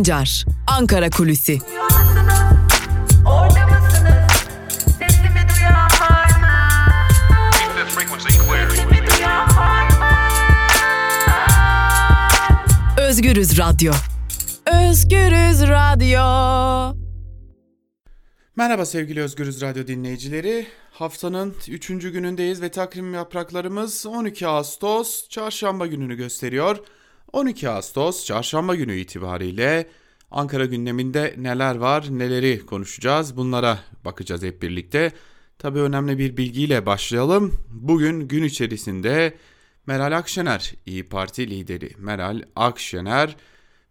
Sancar, Ankara Kulüsi. Özgürüz Radyo. Özgürüz Radyo. Merhaba sevgili Özgürüz Radyo dinleyicileri. Haftanın 3. günündeyiz ve takvim yapraklarımız 12 Ağustos çarşamba gününü gösteriyor. 12 Ağustos çarşamba günü itibariyle Ankara gündeminde neler var, neleri konuşacağız bunlara bakacağız hep birlikte. Tabii önemli bir bilgiyle başlayalım. Bugün gün içerisinde Meral Akşener, İyi Parti lideri Meral Akşener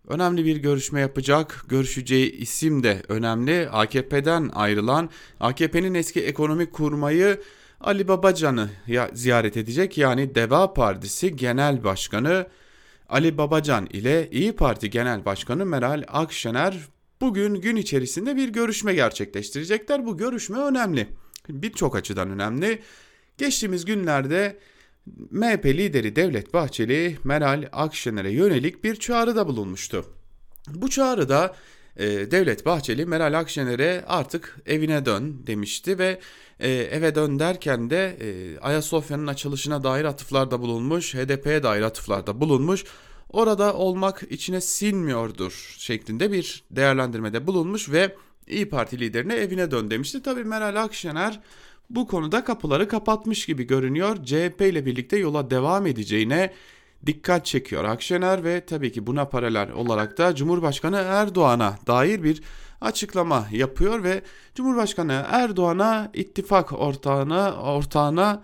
önemli bir görüşme yapacak. Görüşeceği isim de önemli. AKP'den ayrılan AKP'nin eski ekonomik kurmayı Ali Babacan'ı ziyaret edecek. Yani Deva Partisi Genel Başkanı Ali Babacan ile İyi Parti Genel Başkanı Meral Akşener bugün gün içerisinde bir görüşme gerçekleştirecekler. Bu görüşme önemli. Birçok açıdan önemli. Geçtiğimiz günlerde MHP lideri Devlet Bahçeli Meral Akşener'e yönelik bir çağrıda bulunmuştu. Bu çağrıda e, Devlet Bahçeli Meral Akşener'e artık evine dön demişti ve e, eve dön derken de e, Ayasofya'nın açılışına dair atıflarda bulunmuş, HDP'ye dair atıflarda bulunmuş. Orada olmak içine sinmiyordur şeklinde bir değerlendirmede bulunmuş ve İyi Parti liderine evine dön demişti. Tabii Meral Akşener bu konuda kapıları kapatmış gibi görünüyor. CHP ile birlikte yola devam edeceğine dikkat çekiyor Akşener ve tabii ki buna paralel olarak da Cumhurbaşkanı Erdoğan'a dair bir açıklama yapıyor ve Cumhurbaşkanı Erdoğan'a ittifak ortağına ortağına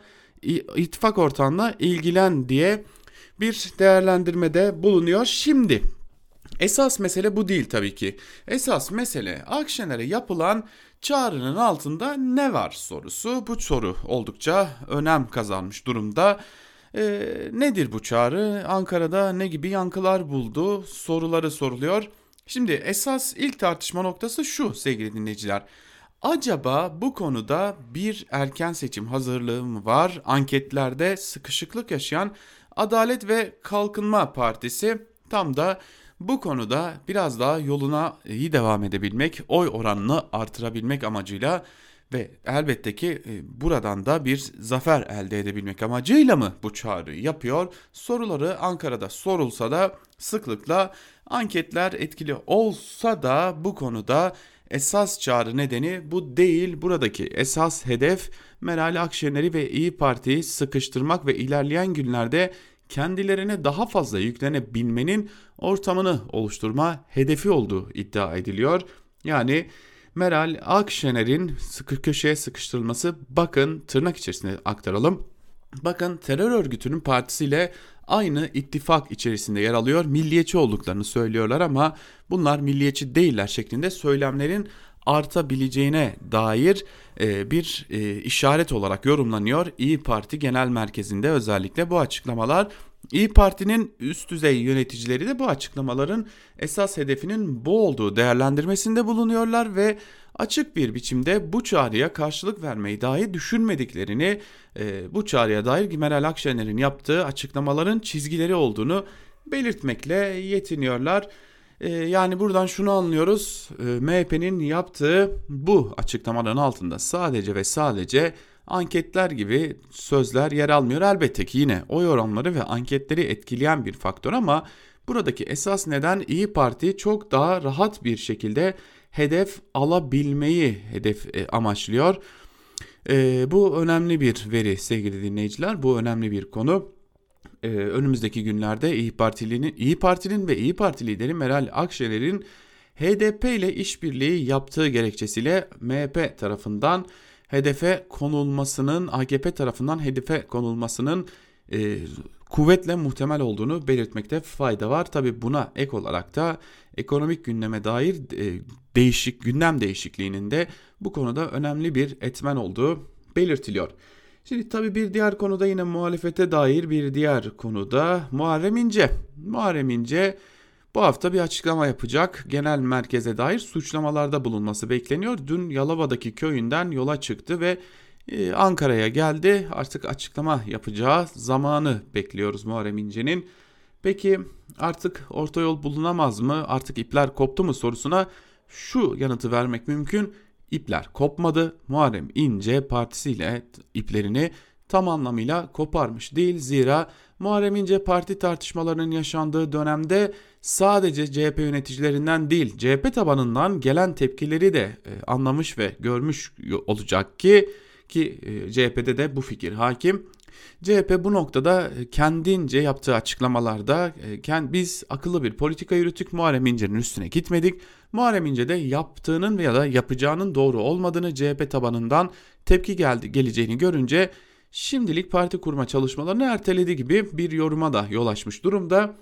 ittifak ortağına ilgilen diye bir değerlendirmede bulunuyor. Şimdi esas mesele bu değil tabii ki. Esas mesele Akşener'e yapılan çağrının altında ne var sorusu. Bu soru oldukça önem kazanmış durumda. E, nedir bu çağrı? Ankara'da ne gibi yankılar buldu? Soruları soruluyor. Şimdi esas ilk tartışma noktası şu sevgili dinleyiciler. Acaba bu konuda bir erken seçim hazırlığı mı var? Anketlerde sıkışıklık yaşayan Adalet ve Kalkınma Partisi tam da bu konuda biraz daha yoluna iyi devam edebilmek, oy oranını artırabilmek amacıyla ve elbette ki e, buradan da bir zafer elde edebilmek amacıyla mı bu çağrıyı yapıyor? Soruları Ankara'da sorulsa da sıklıkla anketler etkili olsa da bu konuda esas çağrı nedeni bu değil. Buradaki esas hedef Meral Akşener'i ve İyi Parti'yi sıkıştırmak ve ilerleyen günlerde kendilerine daha fazla yüklenebilmenin ortamını oluşturma hedefi olduğu iddia ediliyor. Yani Meral Akşener'in sıkı köşeye sıkıştırılması bakın tırnak içerisinde aktaralım. Bakın terör örgütünün partisiyle aynı ittifak içerisinde yer alıyor. Milliyetçi olduklarını söylüyorlar ama bunlar milliyetçi değiller şeklinde söylemlerin artabileceğine dair e, bir e, işaret olarak yorumlanıyor. İyi Parti Genel Merkezi'nde özellikle bu açıklamalar İyi Parti'nin üst düzey yöneticileri de bu açıklamaların esas hedefinin bu olduğu değerlendirmesinde bulunuyorlar ve açık bir biçimde bu çağrıya karşılık vermeyi dahi düşünmediklerini, e, bu çağrıya dair Meral Akşener'in yaptığı açıklamaların çizgileri olduğunu belirtmekle yetiniyorlar. Ee, yani buradan şunu anlıyoruz. Ee, MHP'nin yaptığı bu açıklamaların altında sadece ve sadece anketler gibi sözler yer almıyor. Elbette ki yine oy oranları ve anketleri etkileyen bir faktör ama buradaki esas neden İyi Parti çok daha rahat bir şekilde hedef alabilmeyi hedef e, amaçlıyor. E, bu önemli bir veri sevgili dinleyiciler. Bu önemli bir konu e, önümüzdeki günlerde İyi Partili'nin İyi Parti'nin ve İyi Parti lideri Meral Akşener'in HDP ile işbirliği yaptığı gerekçesiyle MHP tarafından hedefe konulmasının AKP tarafından hedefe konulmasının e, kuvvetle muhtemel olduğunu belirtmekte fayda var. Tabi buna ek olarak da ekonomik gündeme dair e, değişik gündem değişikliğinin de bu konuda önemli bir etmen olduğu belirtiliyor. Şimdi tabii bir diğer konuda yine muhalefete dair bir diğer konuda Muharrem İnce. Muharrem İnce bu hafta bir açıklama yapacak. Genel merkeze dair suçlamalarda bulunması bekleniyor. Dün Yalova'daki köyünden yola çıktı ve e, Ankara'ya geldi. Artık açıklama yapacağı zamanı bekliyoruz Muharrem İnce'nin. Peki artık orta yol bulunamaz mı? Artık ipler koptu mu sorusuna şu yanıtı vermek mümkün. İpler kopmadı. Muharrem İnce partisiyle iplerini tam anlamıyla koparmış değil. Zira Muharrem İnce parti tartışmalarının yaşandığı dönemde sadece CHP yöneticilerinden değil CHP tabanından gelen tepkileri de e, anlamış ve görmüş olacak ki ki e, CHP'de de bu fikir hakim. CHP bu noktada e, kendince yaptığı açıklamalarda biz akıllı bir politika yürüttük Muharrem İnce'nin üstüne gitmedik. Muharrem İnce de yaptığının veya da yapacağının doğru olmadığını CHP tabanından tepki geldi geleceğini görünce şimdilik parti kurma çalışmalarını erteledi gibi bir yoruma da yol açmış durumda.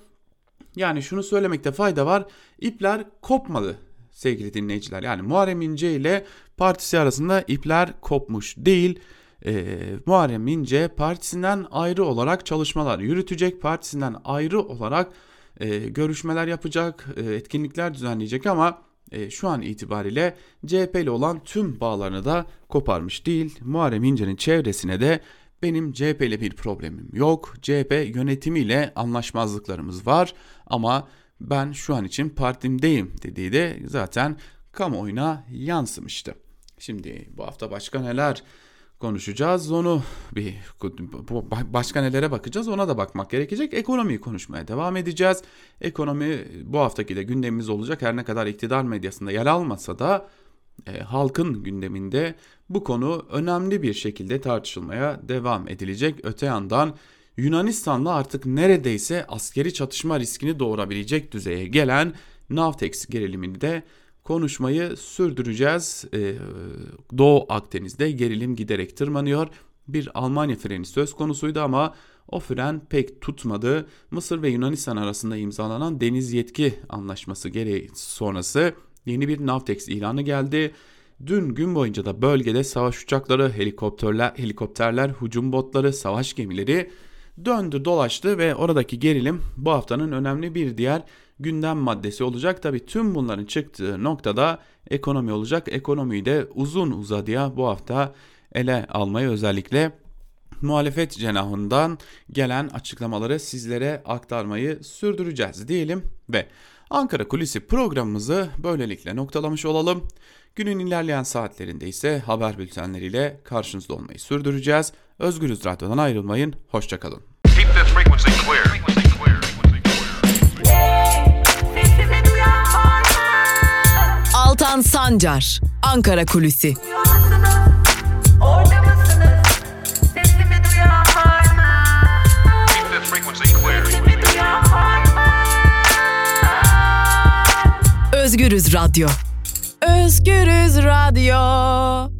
Yani şunu söylemekte fayda var. İpler kopmadı sevgili dinleyiciler. Yani Muharrem İnce ile partisi arasında ipler kopmuş değil. Ee, Muharrem İnce partisinden ayrı olarak çalışmalar yürütecek. Partisinden ayrı olarak e, görüşmeler yapacak, e, etkinlikler düzenleyecek ama e, şu an itibariyle CHP ile olan tüm bağlarını da koparmış değil. Muharrem İnce'nin çevresine de benim CHP ile bir problemim yok. CHP yönetimiyle anlaşmazlıklarımız var ama ben şu an için partimdeyim dediği de zaten kamuoyuna yansımıştı. Şimdi bu hafta başka neler konuşacağız onu bir başka nelere bakacağız ona da bakmak gerekecek. Ekonomiyi konuşmaya devam edeceğiz. Ekonomi bu haftaki de gündemimiz olacak. Her ne kadar iktidar medyasında yer almasa da e, halkın gündeminde bu konu önemli bir şekilde tartışılmaya devam edilecek. Öte yandan Yunanistan'la artık neredeyse askeri çatışma riskini doğurabilecek düzeye gelen Navtex gerilimini de konuşmayı sürdüreceğiz. Ee, Doğu Akdeniz'de gerilim giderek tırmanıyor. Bir Almanya freni söz konusuydu ama o fren pek tutmadı. Mısır ve Yunanistan arasında imzalanan deniz yetki anlaşması gereği sonrası yeni bir Navtex ilanı geldi. Dün gün boyunca da bölgede savaş uçakları, helikopterler, helikopterler, hücum botları, savaş gemileri döndü dolaştı ve oradaki gerilim bu haftanın önemli bir diğer gündem maddesi olacak. Tabi tüm bunların çıktığı noktada ekonomi olacak. Ekonomiyi de uzun uzadıya bu hafta ele almayı özellikle muhalefet cenahından gelen açıklamaları sizlere aktarmayı sürdüreceğiz diyelim ve Ankara Kulisi programımızı böylelikle noktalamış olalım. Günün ilerleyen saatlerinde ise haber bültenleriyle karşınızda olmayı sürdüreceğiz. Özgürüz Radyo'dan ayrılmayın, hoşçakalın. Altan Sancar, Ankara Kulüsi. Özgürüz Radyo. Özgürüz Radyo.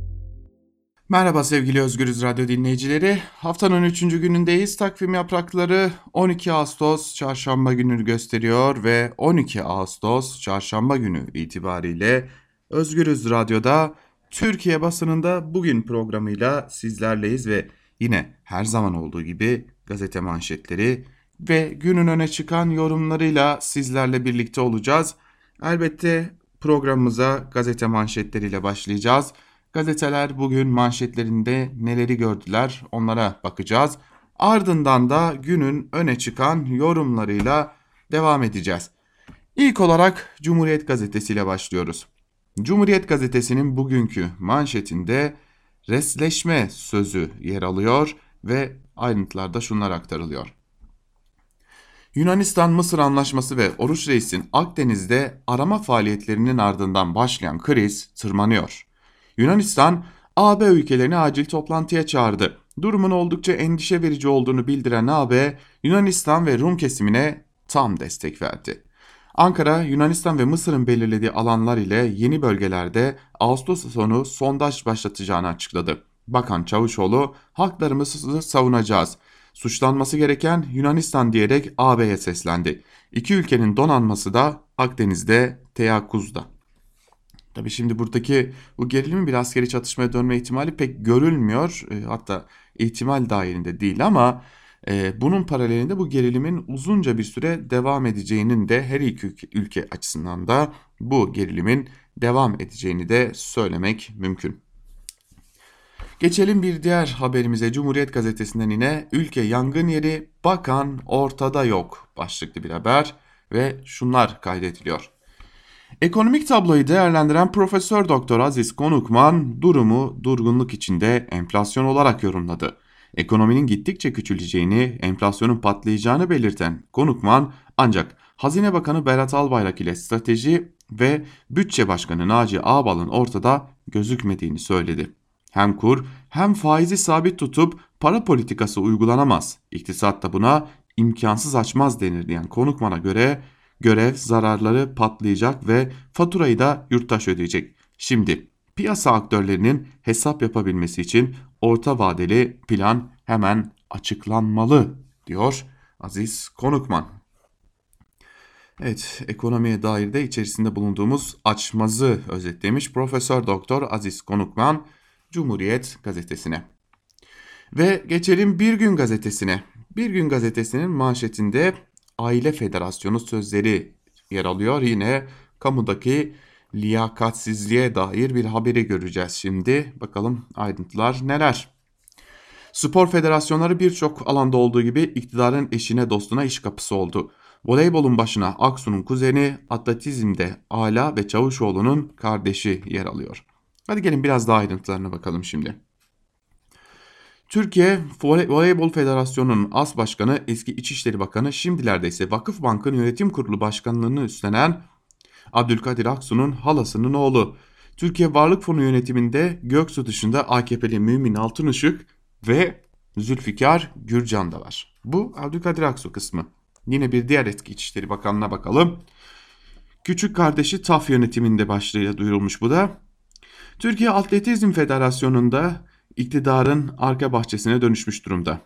Merhaba sevgili Özgürüz Radyo dinleyicileri. Haftanın 3. günündeyiz. Takvim yaprakları 12 Ağustos çarşamba gününü gösteriyor ve 12 Ağustos çarşamba günü itibariyle Özgürüz Radyo'da Türkiye basınında bugün programıyla sizlerleyiz ve yine her zaman olduğu gibi gazete manşetleri ve günün öne çıkan yorumlarıyla sizlerle birlikte olacağız. Elbette programımıza gazete manşetleriyle başlayacağız. Gazeteler bugün manşetlerinde neleri gördüler onlara bakacağız. Ardından da günün öne çıkan yorumlarıyla devam edeceğiz. İlk olarak Cumhuriyet Gazetesi ile başlıyoruz. Cumhuriyet Gazetesi'nin bugünkü manşetinde resleşme sözü yer alıyor ve ayrıntılarda şunlar aktarılıyor. Yunanistan-Mısır anlaşması ve Oruç Reis'in Akdeniz'de arama faaliyetlerinin ardından başlayan kriz tırmanıyor. Yunanistan, AB ülkelerini acil toplantıya çağırdı. Durumun oldukça endişe verici olduğunu bildiren AB, Yunanistan ve Rum kesimine tam destek verdi. Ankara, Yunanistan ve Mısır'ın belirlediği alanlar ile yeni bölgelerde Ağustos sonu sondaj başlatacağını açıkladı. Bakan Çavuşoğlu, haklarımızı savunacağız. Suçlanması gereken Yunanistan diyerek AB'ye seslendi. İki ülkenin donanması da Akdeniz'de teyakkuzda. Tabi şimdi buradaki bu gerilimin bir askeri çatışmaya dönme ihtimali pek görülmüyor. E, hatta ihtimal dahilinde değil ama e, bunun paralelinde bu gerilimin uzunca bir süre devam edeceğinin de her iki ülke açısından da bu gerilimin devam edeceğini de söylemek mümkün. Geçelim bir diğer haberimize Cumhuriyet Gazetesi'nden yine ülke yangın yeri bakan ortada yok başlıklı bir haber ve şunlar kaydediliyor. Ekonomik tabloyu değerlendiren Profesör Doktor Aziz Konukman durumu durgunluk içinde enflasyon olarak yorumladı. Ekonominin gittikçe küçüleceğini, enflasyonun patlayacağını belirten Konukman ancak Hazine Bakanı Berat Albayrak ile strateji ve Bütçe Başkanı Naci Ağbal'ın ortada gözükmediğini söyledi. Hem kur hem faizi sabit tutup para politikası uygulanamaz. İktisat da buna imkansız açmaz denir diyen konukmana göre görev zararları patlayacak ve faturayı da yurttaş ödeyecek. Şimdi piyasa aktörlerinin hesap yapabilmesi için orta vadeli plan hemen açıklanmalı diyor Aziz Konukman. Evet, ekonomiye dair de içerisinde bulunduğumuz açmazı özetlemiş Profesör Doktor Aziz Konukman Cumhuriyet gazetesine. Ve geçelim Bir Gün gazetesine. Bir Gün gazetesinin manşetinde Aile Federasyonu sözleri yer alıyor. Yine kamudaki liyakatsizliğe dair bir haberi göreceğiz şimdi. Bakalım ayrıntılar neler? Spor federasyonları birçok alanda olduğu gibi iktidarın eşine dostuna iş kapısı oldu. Voleybolun başına Aksu'nun kuzeni, atletizmde Ala ve Çavuşoğlu'nun kardeşi yer alıyor. Hadi gelin biraz daha ayrıntılarına bakalım şimdi. Türkiye Voleybol Federasyonu'nun as başkanı eski İçişleri Bakanı şimdilerde ise Vakıf Bank'ın yönetim kurulu başkanlığını üstlenen Abdülkadir Aksu'nun halasının oğlu. Türkiye Varlık Fonu yönetiminde Göksu dışında AKP'li Mümin Altınışık ve Zülfikar Gürcan da var. Bu Abdülkadir Aksu kısmı. Yine bir diğer etki İçişleri Bakanı'na bakalım. Küçük kardeşi TAF yönetiminde başlığı duyurulmuş bu da. Türkiye Atletizm Federasyonu'nda iktidarın arka bahçesine dönüşmüş durumda.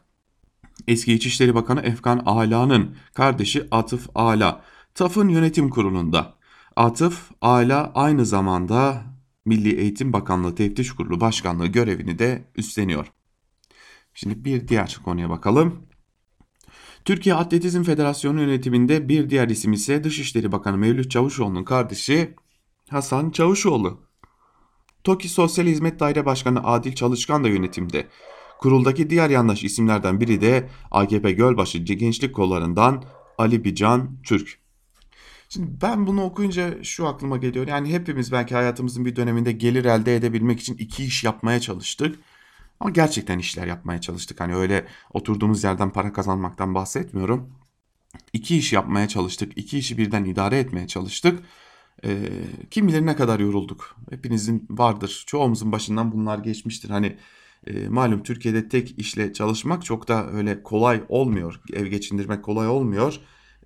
Eski İçişleri Bakanı Efkan Ala'nın kardeşi Atıf Ala, TAF'ın yönetim kurulunda. Atıf Ala aynı zamanda Milli Eğitim Bakanlığı Teftiş Kurulu Başkanlığı görevini de üstleniyor. Şimdi bir diğer konuya bakalım. Türkiye Atletizm Federasyonu yönetiminde bir diğer isim ise Dışişleri Bakanı Mevlüt Çavuşoğlu'nun kardeşi Hasan Çavuşoğlu. TOKİ Sosyal Hizmet Daire Başkanı Adil Çalışkan da yönetimde. Kuruldaki diğer yandaş isimlerden biri de AKP Gölbaşı Gençlik Kollarından Ali Bican Türk. Şimdi ben bunu okuyunca şu aklıma geliyor. Yani hepimiz belki hayatımızın bir döneminde gelir elde edebilmek için iki iş yapmaya çalıştık. Ama gerçekten işler yapmaya çalıştık. Hani öyle oturduğumuz yerden para kazanmaktan bahsetmiyorum. İki iş yapmaya çalıştık. iki işi birden idare etmeye çalıştık. Ee, kim bilir ne kadar yorulduk. Hepinizin vardır. Çoğumuzun başından bunlar geçmiştir. Hani e, malum Türkiye'de tek işle çalışmak çok da öyle kolay olmuyor. Ev geçindirmek kolay olmuyor.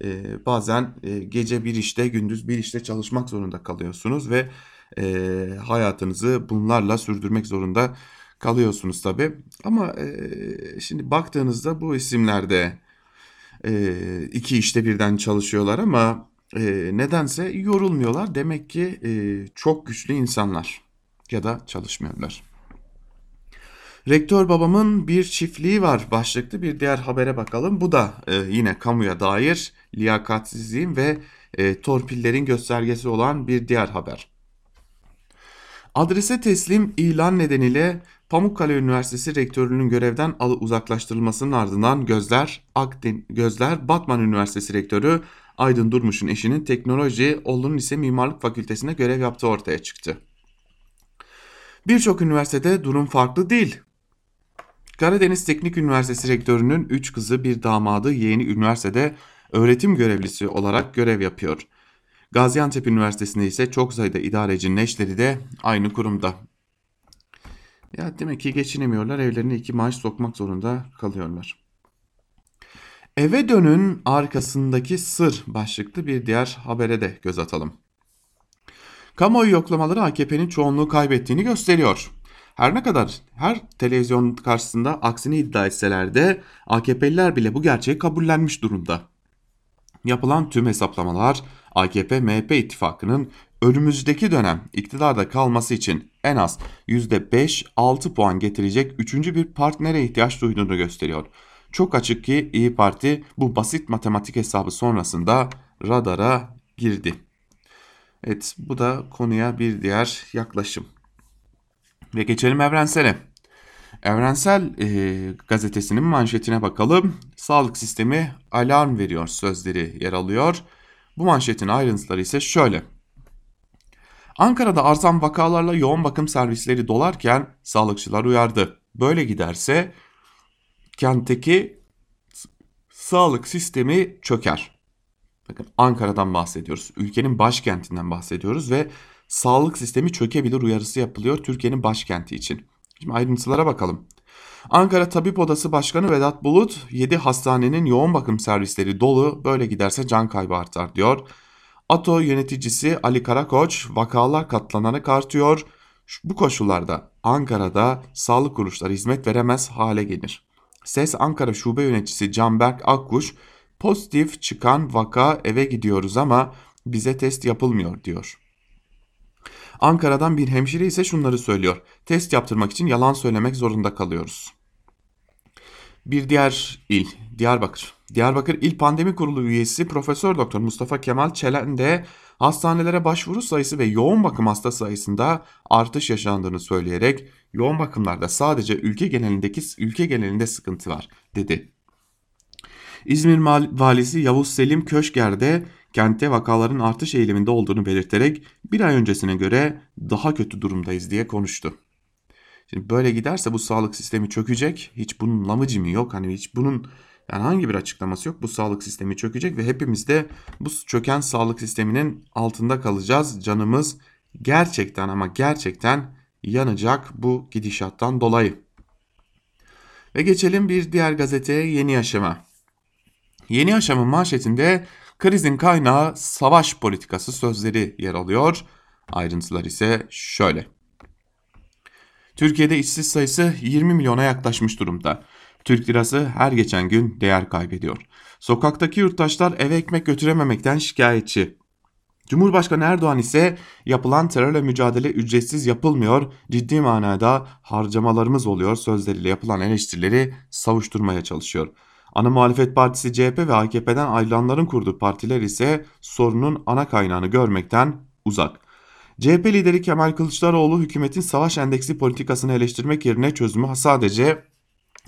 E, bazen e, gece bir işte gündüz bir işte çalışmak zorunda kalıyorsunuz ve e, hayatınızı bunlarla sürdürmek zorunda kalıyorsunuz tabi. Ama e, şimdi baktığınızda bu isimlerde e, iki işte birden çalışıyorlar ama e, nedense yorulmuyorlar. Demek ki e, çok güçlü insanlar ya da çalışmıyorlar. Rektör babamın bir çiftliği var başlıklı bir diğer habere bakalım. Bu da e, yine kamuya dair liyakatsizliğin ve e, torpillerin göstergesi olan bir diğer haber. Adrese teslim ilan nedeniyle Pamukkale Üniversitesi rektörünün görevden uzaklaştırılmasının ardından gözler Akden gözler Batman Üniversitesi rektörü Aydın Durmuş'un eşinin teknoloji, oğlunun ise mimarlık fakültesinde görev yaptığı ortaya çıktı. Birçok üniversitede durum farklı değil. Karadeniz Teknik Üniversitesi rektörünün 3 kızı bir damadı yeğeni üniversitede öğretim görevlisi olarak görev yapıyor. Gaziantep Üniversitesi'nde ise çok sayıda idarecinin eşleri de aynı kurumda. Ya demek ki geçinemiyorlar evlerine iki maaş sokmak zorunda kalıyorlar. Eve dönün arkasındaki sır başlıklı bir diğer habere de göz atalım. Kamuoyu yoklamaları AKP'nin çoğunluğu kaybettiğini gösteriyor. Her ne kadar her televizyon karşısında aksini iddia etseler de AKP'liler bile bu gerçeği kabullenmiş durumda. Yapılan tüm hesaplamalar AKP-MHP ittifakının önümüzdeki dönem iktidarda kalması için en az %5-6 puan getirecek üçüncü bir partnere ihtiyaç duyduğunu gösteriyor. Çok açık ki İyi Parti bu basit matematik hesabı sonrasında radara girdi. Evet bu da konuya bir diğer yaklaşım. Ve geçelim evrensele. Evrensel e, gazetesinin manşetine bakalım. Sağlık sistemi alarm veriyor sözleri yer alıyor. Bu manşetin ayrıntıları ise şöyle. Ankara'da artan vakalarla yoğun bakım servisleri dolarken sağlıkçılar uyardı. Böyle giderse kentteki sağlık sistemi çöker. Bakın Ankara'dan bahsediyoruz. Ülkenin başkentinden bahsediyoruz ve sağlık sistemi çökebilir uyarısı yapılıyor Türkiye'nin başkenti için. Şimdi ayrıntılara bakalım. Ankara Tabip Odası Başkanı Vedat Bulut 7 hastanenin yoğun bakım servisleri dolu böyle giderse can kaybı artar diyor. ATO yöneticisi Ali Karakoç vakalar katlanarak artıyor. Bu koşullarda Ankara'da sağlık kuruluşları hizmet veremez hale gelir. SES Ankara Şube Yöneticisi Canberk Akkuş pozitif çıkan vaka eve gidiyoruz ama bize test yapılmıyor diyor. Ankara'dan bir hemşire ise şunları söylüyor. Test yaptırmak için yalan söylemek zorunda kalıyoruz. Bir diğer il Diyarbakır. Diyarbakır İl Pandemi Kurulu üyesi Profesör Doktor Mustafa Kemal Çelen de hastanelere başvuru sayısı ve yoğun bakım hasta sayısında artış yaşandığını söyleyerek yoğun bakımlarda sadece ülke genelindeki ülke genelinde sıkıntı var dedi. İzmir valisi Yavuz Selim Köşker de kentte vakaların artış eğiliminde olduğunu belirterek bir ay öncesine göre daha kötü durumdayız diye konuştu. Şimdi böyle giderse bu sağlık sistemi çökecek. Hiç bunun lamıcı mı yok? Hani hiç bunun yani hangi bir açıklaması yok. Bu sağlık sistemi çökecek ve hepimiz de bu çöken sağlık sisteminin altında kalacağız. Canımız gerçekten ama gerçekten yanacak bu gidişattan dolayı. Ve geçelim bir diğer gazeteye Yeni Yaşam'a. Yeni Yaşam'ın manşetinde krizin kaynağı savaş politikası sözleri yer alıyor. Ayrıntılar ise şöyle. Türkiye'de işsiz sayısı 20 milyona yaklaşmış durumda. Türk lirası her geçen gün değer kaybediyor. Sokaktaki yurttaşlar eve ekmek götürememekten şikayetçi. Cumhurbaşkanı Erdoğan ise yapılan terörle mücadele ücretsiz yapılmıyor, ciddi manada harcamalarımız oluyor sözleriyle yapılan eleştirileri savuşturmaya çalışıyor. Ana muhalefet partisi CHP ve AKP'den ayrılanların kurduğu partiler ise sorunun ana kaynağını görmekten uzak. CHP lideri Kemal Kılıçdaroğlu hükümetin savaş endeksi politikasını eleştirmek yerine çözümü sadece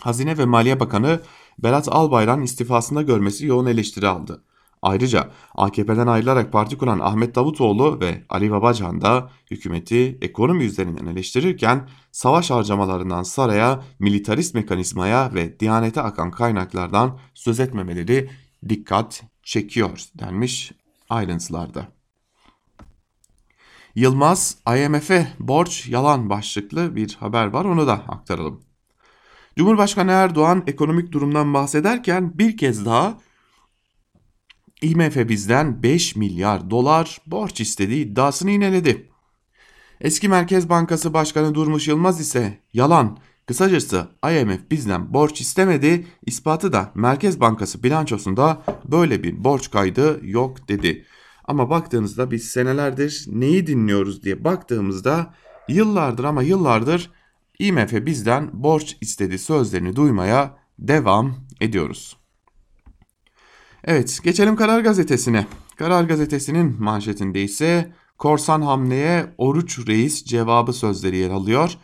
Hazine ve Maliye Bakanı Berat Albayrak'ın istifasında görmesi yoğun eleştiri aldı. Ayrıca AKP'den ayrılarak parti kuran Ahmet Davutoğlu ve Ali Babacan da hükümeti ekonomi üzerinden eleştirirken savaş harcamalarından saraya, militarist mekanizmaya ve diyanete akan kaynaklardan söz etmemeleri dikkat çekiyor denmiş ayrıntılarda. Yılmaz IMF'e borç yalan başlıklı bir haber var onu da aktaralım. Cumhurbaşkanı Erdoğan ekonomik durumdan bahsederken bir kez daha IMF bizden 5 milyar dolar borç istediği iddiasını ineledi. Eski Merkez Bankası Başkanı Durmuş Yılmaz ise yalan, kısacası IMF bizden borç istemedi, ispatı da Merkez Bankası bilançosunda böyle bir borç kaydı yok dedi. Ama baktığınızda biz senelerdir neyi dinliyoruz diye baktığımızda yıllardır ama yıllardır IMF bizden borç istedi sözlerini duymaya devam ediyoruz. Evet geçelim Karar Gazetesi'ne. Karar Gazetesi'nin manşetinde ise korsan hamleye Oruç Reis cevabı sözleri yer alıyor.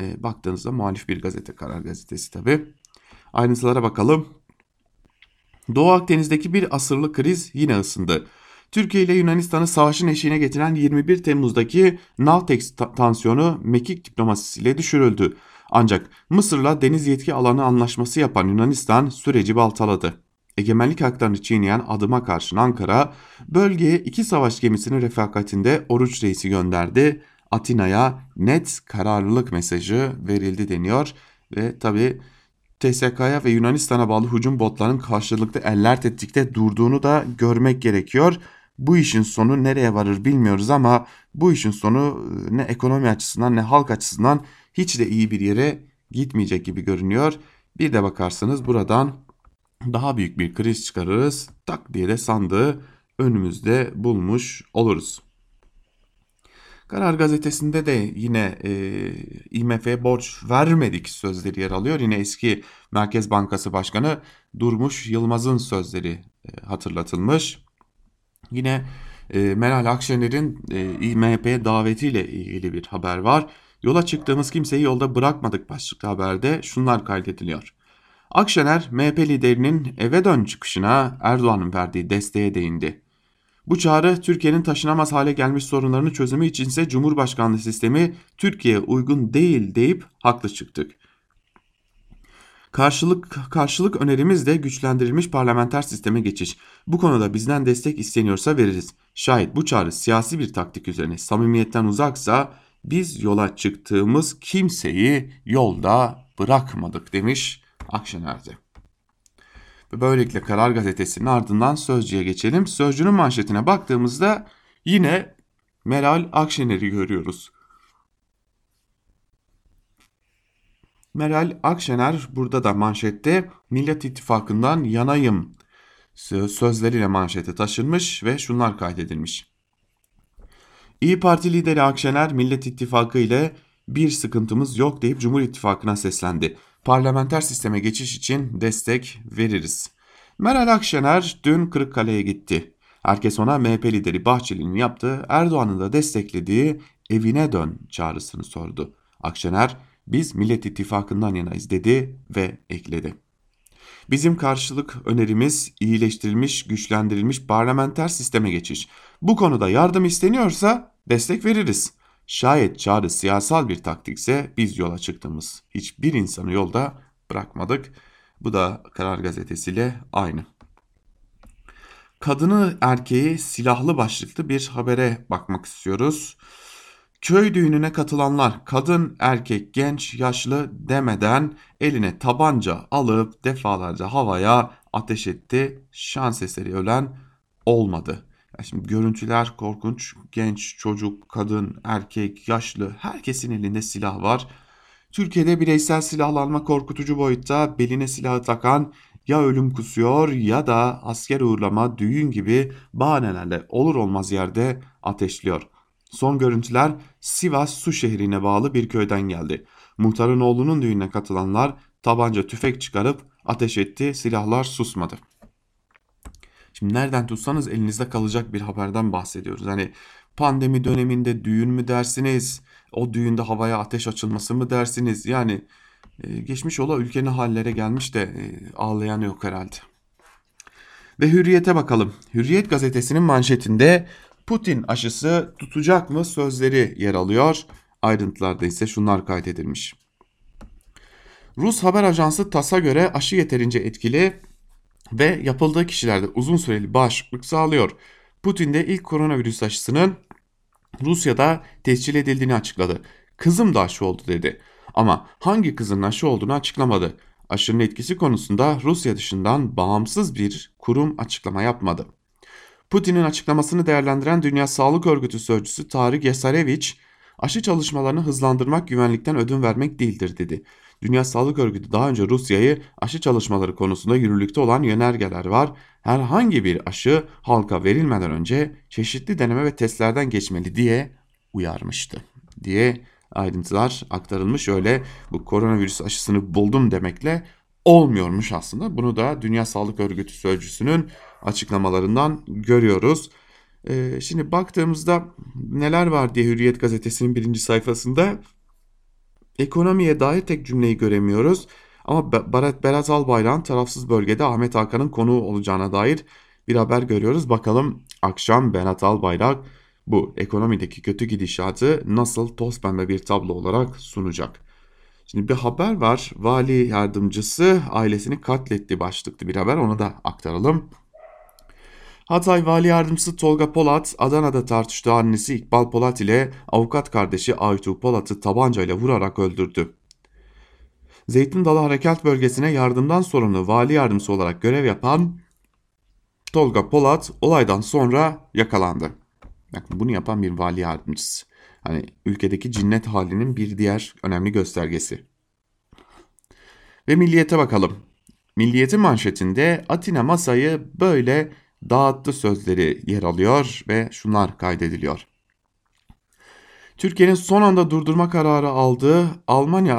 E, baktığınızda muhalif bir gazete Karar Gazetesi tabi. Ayrıntılara bakalım. Doğu Akdeniz'deki bir asırlık kriz yine ısındı. Türkiye ile Yunanistan'ı savaşın eşiğine getiren 21 Temmuz'daki Navtex tansiyonu mekik diplomasisiyle düşürüldü. Ancak Mısır'la deniz yetki alanı anlaşması yapan Yunanistan süreci baltaladı. Egemenlik haklarını çiğneyen adıma karşın Ankara, bölgeye iki savaş gemisinin refakatinde Oruç Reis'i gönderdi. Atina'ya net kararlılık mesajı verildi deniyor ve tabi TSK'ya ve Yunanistan'a bağlı hücum botlarının karşılıklı eller tetikte durduğunu da görmek gerekiyor. Bu işin sonu nereye varır bilmiyoruz ama bu işin sonu e, ne ekonomi açısından ne halk açısından hiç de iyi bir yere gitmeyecek gibi görünüyor. Bir de bakarsanız buradan daha büyük bir kriz çıkarırız. Tak diye de sandığı önümüzde bulmuş oluruz. Karar gazetesinde de yine e, IMF'ye borç vermedik sözleri yer alıyor. Yine eski Merkez Bankası Başkanı Durmuş Yılmaz'ın sözleri e, hatırlatılmış. Yine e, Meral Akşener'in e, IMF davetiyle ilgili bir haber var. Yola çıktığımız kimseyi yolda bırakmadık başlıklı haberde şunlar kaydediliyor. Akşener, MHP liderinin eve dön çıkışına Erdoğan'ın verdiği desteğe değindi. Bu çağrı Türkiye'nin taşınamaz hale gelmiş sorunlarını çözümü içinse Cumhurbaşkanlığı sistemi Türkiye'ye uygun değil deyip haklı çıktık. Karşılık, karşılık önerimiz de güçlendirilmiş parlamenter sisteme geçiş. Bu konuda bizden destek isteniyorsa veririz. Şayet bu çağrı siyasi bir taktik üzerine samimiyetten uzaksa biz yola çıktığımız kimseyi yolda bırakmadık demiş Akşener'de. Ve böylelikle Karar Gazetesi'nin ardından Sözcü'ye geçelim. Sözcü'nün manşetine baktığımızda yine Meral Akşener'i görüyoruz. Meral Akşener burada da manşette Millet İttifakı'ndan yanayım sözleriyle manşete taşınmış ve şunlar kaydedilmiş. İyi Parti lideri Akşener Millet İttifakı ile bir sıkıntımız yok deyip Cumhur İttifakı'na seslendi. Parlamenter sisteme geçiş için destek veririz. Meral Akşener dün Kırıkkale'ye gitti. Herkes ona MHP lideri Bahçeli'nin yaptığı Erdoğan'ın da desteklediği evine dön çağrısını sordu. Akşener biz Millet İttifakı'ndan yanayız dedi ve ekledi. Bizim karşılık önerimiz iyileştirilmiş, güçlendirilmiş parlamenter sisteme geçiş. Bu konuda yardım isteniyorsa destek veririz. Şayet çağrı siyasal bir taktikse biz yola çıktığımız hiçbir insanı yolda bırakmadık. Bu da Karar Gazetesi ile aynı. Kadını erkeği silahlı başlıklı bir habere bakmak istiyoruz. Köy düğününe katılanlar kadın, erkek, genç, yaşlı demeden eline tabanca alıp defalarca havaya ateş etti. Şans eseri ölen olmadı. Şimdi görüntüler korkunç. Genç, çocuk, kadın, erkek, yaşlı herkesin elinde silah var. Türkiye'de bireysel silahlanma korkutucu boyutta beline silahı takan ya ölüm kusuyor ya da asker uğurlama, düğün gibi bahanelerle olur olmaz yerde ateşliyor. Son görüntüler Sivas Su şehrine bağlı bir köyden geldi. Muhtarın oğlunun düğününe katılanlar tabanca tüfek çıkarıp ateş etti, silahlar susmadı. Şimdi nereden tutsanız elinizde kalacak bir haberden bahsediyoruz. Hani pandemi döneminde düğün mü dersiniz? O düğünde havaya ateş açılması mı dersiniz? Yani e, geçmiş ola ülkenin hallere gelmiş de e, ağlayan yok herhalde. Ve Hürriyet'e bakalım. Hürriyet gazetesinin manşetinde Putin aşısı tutacak mı sözleri yer alıyor. Ayrıntılarda ise şunlar kaydedilmiş. Rus haber ajansı TAS'a göre aşı yeterince etkili ve yapıldığı kişilerde uzun süreli bağışıklık sağlıyor. Putin de ilk koronavirüs aşısının Rusya'da tescil edildiğini açıkladı. Kızım da aşı oldu dedi. Ama hangi kızın aşı olduğunu açıklamadı. Aşının etkisi konusunda Rusya dışından bağımsız bir kurum açıklama yapmadı. Putin'in açıklamasını değerlendiren Dünya Sağlık Örgütü sözcüsü Tarık Yasareviç, aşı çalışmalarını hızlandırmak güvenlikten ödün vermek değildir dedi. Dünya Sağlık Örgütü daha önce Rusya'yı aşı çalışmaları konusunda yürürlükte olan yönergeler var. Herhangi bir aşı halka verilmeden önce çeşitli deneme ve testlerden geçmeli diye uyarmıştı diye ayrıntılar aktarılmış. Öyle bu koronavirüs aşısını buldum demekle olmuyormuş aslında. Bunu da Dünya Sağlık Örgütü sözcüsünün açıklamalarından görüyoruz. Ee, şimdi baktığımızda neler var diye Hürriyet gazetesinin birinci sayfasında ekonomiye dair tek cümleyi göremiyoruz. Ama Berat, Berat Albayrak'ın tarafsız bölgede Ahmet Hakan'ın konuğu olacağına dair bir haber görüyoruz. Bakalım akşam Berat Albayrak bu ekonomideki kötü gidişatı nasıl toz pembe bir tablo olarak sunacak. Şimdi bir haber var. Vali yardımcısı ailesini katletti başlıklı bir haber. Onu da aktaralım. Hatay Vali Yardımcısı Tolga Polat, Adana'da tartıştığı annesi İkbal Polat ile avukat kardeşi Aytu Polat'ı tabancayla vurarak öldürdü. Zeytin Dalı Harekat Bölgesi'ne yardımdan sorumlu vali yardımcısı olarak görev yapan Tolga Polat olaydan sonra yakalandı. Bakın bunu yapan bir vali yardımcısı. Hani ülkedeki cinnet halinin bir diğer önemli göstergesi. Ve milliyete bakalım. Milliyetin manşetinde Atina masayı böyle dağıttı sözleri yer alıyor ve şunlar kaydediliyor. Türkiye'nin son anda durdurma kararı aldığı Almanya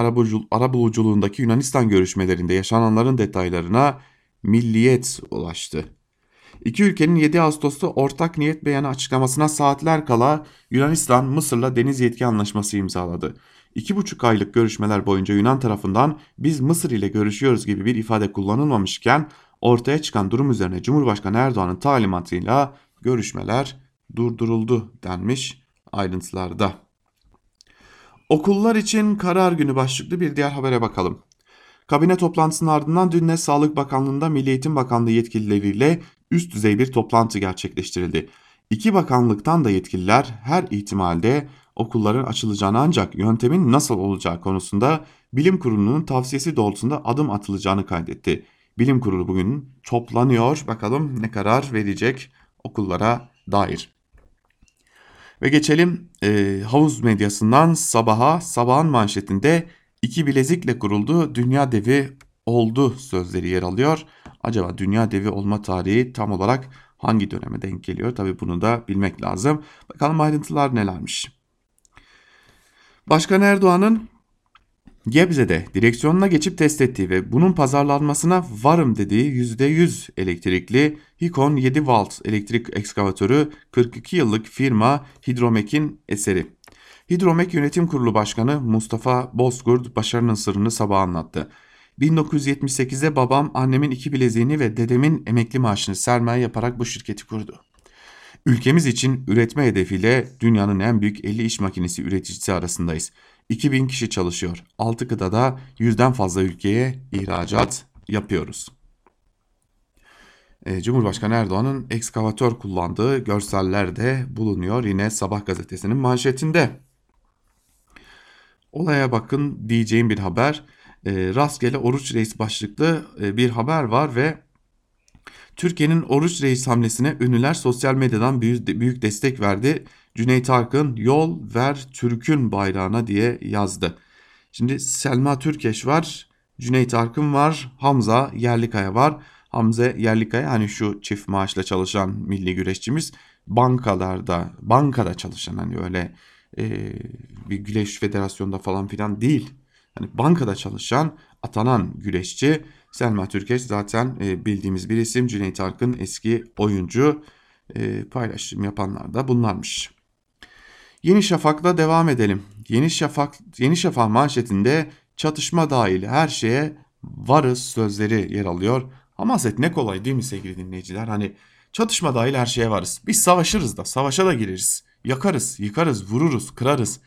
arabuluculuğundaki Yunanistan görüşmelerinde yaşananların detaylarına Milliyet ulaştı. İki ülkenin 7 Ağustos'ta ortak niyet beyanı açıklamasına saatler kala Yunanistan Mısır'la deniz yetki anlaşması imzaladı. iki buçuk aylık görüşmeler boyunca Yunan tarafından biz Mısır ile görüşüyoruz gibi bir ifade kullanılmamışken ortaya çıkan durum üzerine Cumhurbaşkanı Erdoğan'ın talimatıyla görüşmeler durduruldu denmiş ayrıntılarda. Okullar için karar günü başlıklı bir diğer habere bakalım. Kabine toplantısının ardından dün de Sağlık Bakanlığı'nda Milli Eğitim Bakanlığı yetkilileriyle üst düzey bir toplantı gerçekleştirildi. İki bakanlıktan da yetkililer her ihtimalde okulların açılacağını ancak yöntemin nasıl olacağı konusunda bilim kurulunun tavsiyesi doğrultusunda adım atılacağını kaydetti. Bilim kurulu bugün toplanıyor. Bakalım ne karar verecek okullara dair. Ve geçelim e, havuz medyasından sabaha. Sabahın manşetinde iki bilezikle kuruldu dünya devi oldu sözleri yer alıyor. Acaba dünya devi olma tarihi tam olarak hangi döneme denk geliyor? Tabi bunu da bilmek lazım. Bakalım ayrıntılar nelermiş. Başkan Erdoğan'ın Gebze'de direksiyonuna geçip test ettiği ve bunun pazarlanmasına varım dediği %100 elektrikli Hikon 7 volt elektrik ekskavatörü 42 yıllık firma Hidromek'in eseri. Hidromek Yönetim Kurulu Başkanı Mustafa Bozkurt başarının sırrını sabah anlattı. 1978'de babam annemin iki bileziğini ve dedemin emekli maaşını sermaye yaparak bu şirketi kurdu. Ülkemiz için üretme hedefiyle dünyanın en büyük 50 iş makinesi üreticisi arasındayız. 2000 kişi çalışıyor. 6 kıtada yüzden fazla ülkeye ihracat yapıyoruz. E, Cumhurbaşkanı Erdoğan'ın ekskavatör kullandığı görseller de bulunuyor yine Sabah gazetesinin manşetinde. Olaya bakın diyeceğim bir haber. E, rastgele Oruç Reis başlıklı e, bir haber var ve Türkiye'nin Oruç Reis hamlesine ünlüler sosyal medyadan büyük, destek verdi. Cüneyt Arkın yol ver Türk'ün bayrağına diye yazdı. Şimdi Selma Türkeş var, Cüneyt Arkın var, Hamza Yerlikaya var. Hamza Yerlikaya hani şu çift maaşla çalışan milli güreşçimiz bankalarda, bankada çalışan hani öyle e, bir güreş federasyonda falan filan değil. Hani bankada çalışan, atanan güreşçi Selma Türkeş zaten e, bildiğimiz bir isim. Cüneyt Arkın eski oyuncu e, paylaşım yapanlar da bunlarmış. Yeni Şafak'la devam edelim. Yeni Şafak Yeni Şafak manşetinde çatışma dahil her şeye varız sözleri yer alıyor. Hamaset ne kolay değil mi sevgili dinleyiciler? Hani çatışma dahil her şeye varız. Biz savaşırız da, savaşa da gireriz. Yakarız, yıkarız, vururuz, kırarız.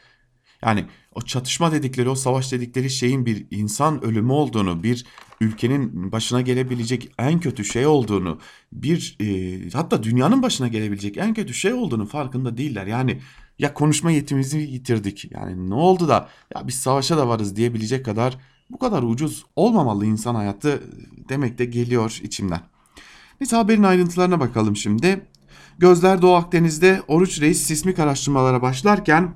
Yani o çatışma dedikleri, o savaş dedikleri şeyin bir insan ölümü olduğunu, bir ülkenin başına gelebilecek en kötü şey olduğunu, bir e, hatta dünyanın başına gelebilecek en kötü şey olduğunu farkında değiller. Yani ya konuşma yetimizi yitirdik. Yani ne oldu da ya biz savaşa da varız diyebilecek kadar bu kadar ucuz olmamalı insan hayatı demek de geliyor içimden. Neyse haberin ayrıntılarına bakalım şimdi. Gözler Doğu Akdeniz'de Oruç Reis sismik araştırmalara başlarken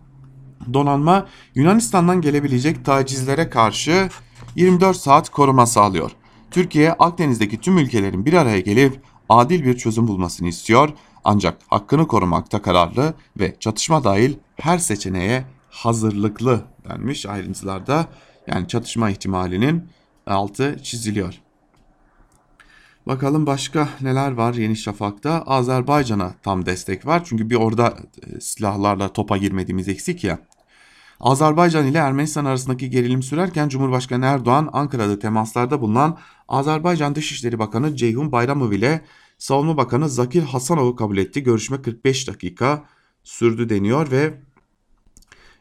donanma Yunanistan'dan gelebilecek tacizlere karşı 24 saat koruma sağlıyor. Türkiye Akdeniz'deki tüm ülkelerin bir araya gelip adil bir çözüm bulmasını istiyor ancak hakkını korumakta kararlı ve çatışma dahil her seçeneğe hazırlıklı denmiş ayrıntılarda. Yani çatışma ihtimalinin altı çiziliyor. Bakalım başka neler var Yeni Şafak'ta? Azerbaycan'a tam destek var. Çünkü bir orada e, silahlarla topa girmediğimiz eksik ya. Azerbaycan ile Ermenistan arasındaki gerilim sürerken Cumhurbaşkanı Erdoğan Ankara'da temaslarda bulunan Azerbaycan Dışişleri Bakanı Ceyhun Bayramov ile Savunma Bakanı Zakir Hasanov'u kabul etti. Görüşme 45 dakika sürdü deniyor ve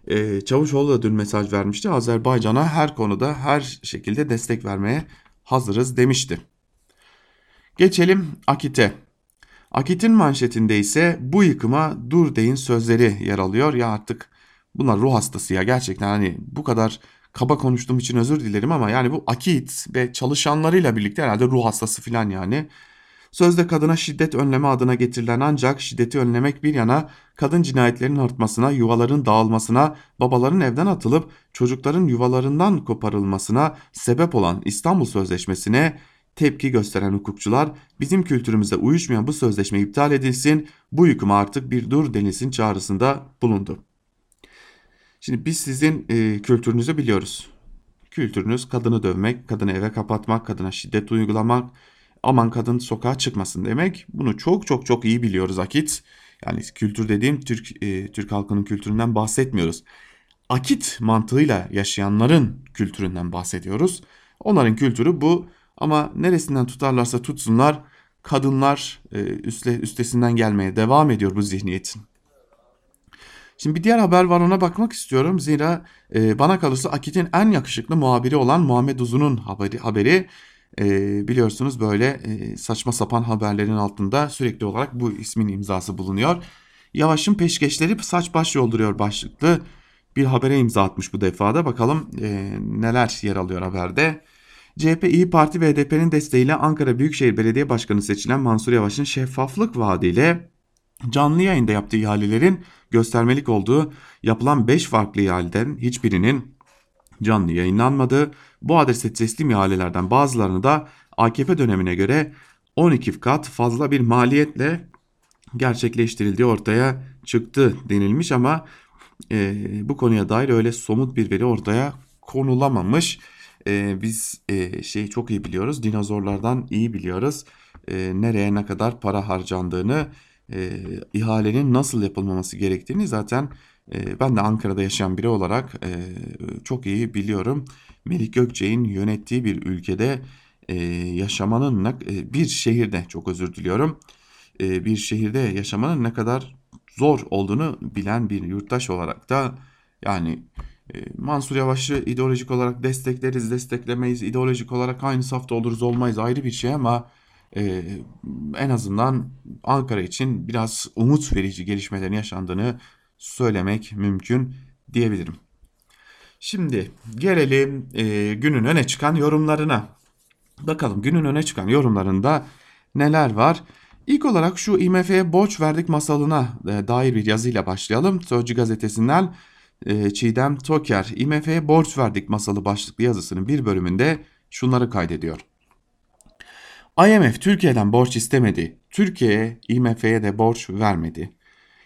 e, Çavuşoğlu da dün mesaj vermişti. Azerbaycan'a her konuda her şekilde destek vermeye hazırız demişti. Geçelim Akit'e. Akit'in manşetinde ise bu yıkıma dur deyin sözleri yer alıyor. Ya artık bunlar ruh hastası ya gerçekten hani bu kadar kaba konuştuğum için özür dilerim ama yani bu Akit ve çalışanlarıyla birlikte herhalde ruh hastası falan yani. Sözde kadına şiddet önleme adına getirilen ancak şiddeti önlemek bir yana kadın cinayetlerinin artmasına, yuvaların dağılmasına, babaların evden atılıp çocukların yuvalarından koparılmasına sebep olan İstanbul Sözleşmesi'ne tepki gösteren hukukçular bizim kültürümüze uyuşmayan bu sözleşme iptal edilsin, bu yıkıma artık bir dur denilsin çağrısında bulundu. Şimdi biz sizin e, kültürünüzü biliyoruz. Kültürünüz kadını dövmek, kadını eve kapatmak, kadına şiddet uygulamak, aman kadın sokağa çıkmasın demek. Bunu çok çok çok iyi biliyoruz Akit. Yani kültür dediğim Türk e, Türk halkının kültüründen bahsetmiyoruz. akit mantığıyla yaşayanların kültüründen bahsediyoruz. Onların kültürü bu ama neresinden tutarlarsa tutsunlar kadınlar e, üstle, üstesinden gelmeye devam ediyor bu zihniyetin. Şimdi bir diğer haber var ona bakmak istiyorum. Zira e, bana kalırsa Akit'in en yakışıklı muhabiri olan Muhammed Uzun'un haberi, haberi e, biliyorsunuz böyle e, saçma sapan haberlerin altında sürekli olarak bu ismin imzası bulunuyor. Yavaş'ın peşkeşleri saç baş yolduruyor başlıklı bir habere imza atmış bu defada. Bakalım e, neler yer alıyor haberde. CHP, İyi Parti ve HDP'nin desteğiyle Ankara Büyükşehir Belediye Başkanı seçilen Mansur Yavaş'ın şeffaflık vaadiyle canlı yayında yaptığı ihalelerin göstermelik olduğu yapılan 5 farklı ihaleden hiçbirinin canlı yayınlanmadığı, bu adrese teslim ihalelerden bazılarını da AKP dönemine göre 12 kat fazla bir maliyetle gerçekleştirildiği ortaya çıktı denilmiş ama e, bu konuya dair öyle somut bir veri ortaya konulamamış. E, biz e, şeyi çok iyi biliyoruz dinozorlardan iyi biliyoruz e, nereye ne kadar para harcandığını e, ihalenin nasıl yapılmaması gerektiğini zaten e, ben de Ankara'da yaşayan biri olarak e, çok iyi biliyorum. Melik Gökçe'nin yönettiği bir ülkede e, yaşamanın e, bir şehirde çok özür diliyorum e, bir şehirde yaşamanın ne kadar zor olduğunu bilen bir yurttaş olarak da yani Mansur Yavaş'ı ideolojik olarak destekleriz desteklemeyiz ideolojik olarak aynı safta oluruz olmayız ayrı bir şey ama e, en azından Ankara için biraz umut verici gelişmelerin yaşandığını söylemek mümkün diyebilirim. Şimdi gelelim e, günün öne çıkan yorumlarına. Bakalım günün öne çıkan yorumlarında neler var? İlk olarak şu IMF'ye borç verdik masalına e, dair bir yazıyla başlayalım. Sözcü gazetesinden Çiğdem Toker IMF'ye borç verdik masalı başlıklı yazısının bir bölümünde şunları kaydediyor. IMF Türkiye'den borç istemedi. Türkiye IMF'ye de borç vermedi.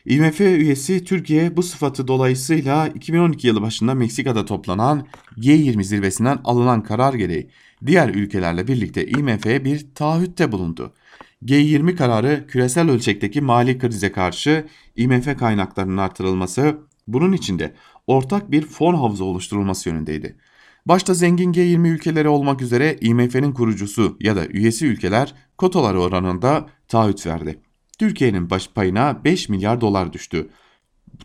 IMF üyesi Türkiye bu sıfatı dolayısıyla 2012 yılı başında Meksika'da toplanan G20 zirvesinden alınan karar gereği diğer ülkelerle birlikte IMF'ye bir taahhütte bulundu. G20 kararı küresel ölçekteki mali krize karşı IMF kaynaklarının artırılması, bunun içinde ortak bir fon havuzu oluşturulması yönündeydi. Başta zengin G20 ülkeleri olmak üzere IMF'nin kurucusu ya da üyesi ülkeler kotaları oranında taahhüt verdi. Türkiye'nin baş payına 5 milyar dolar düştü.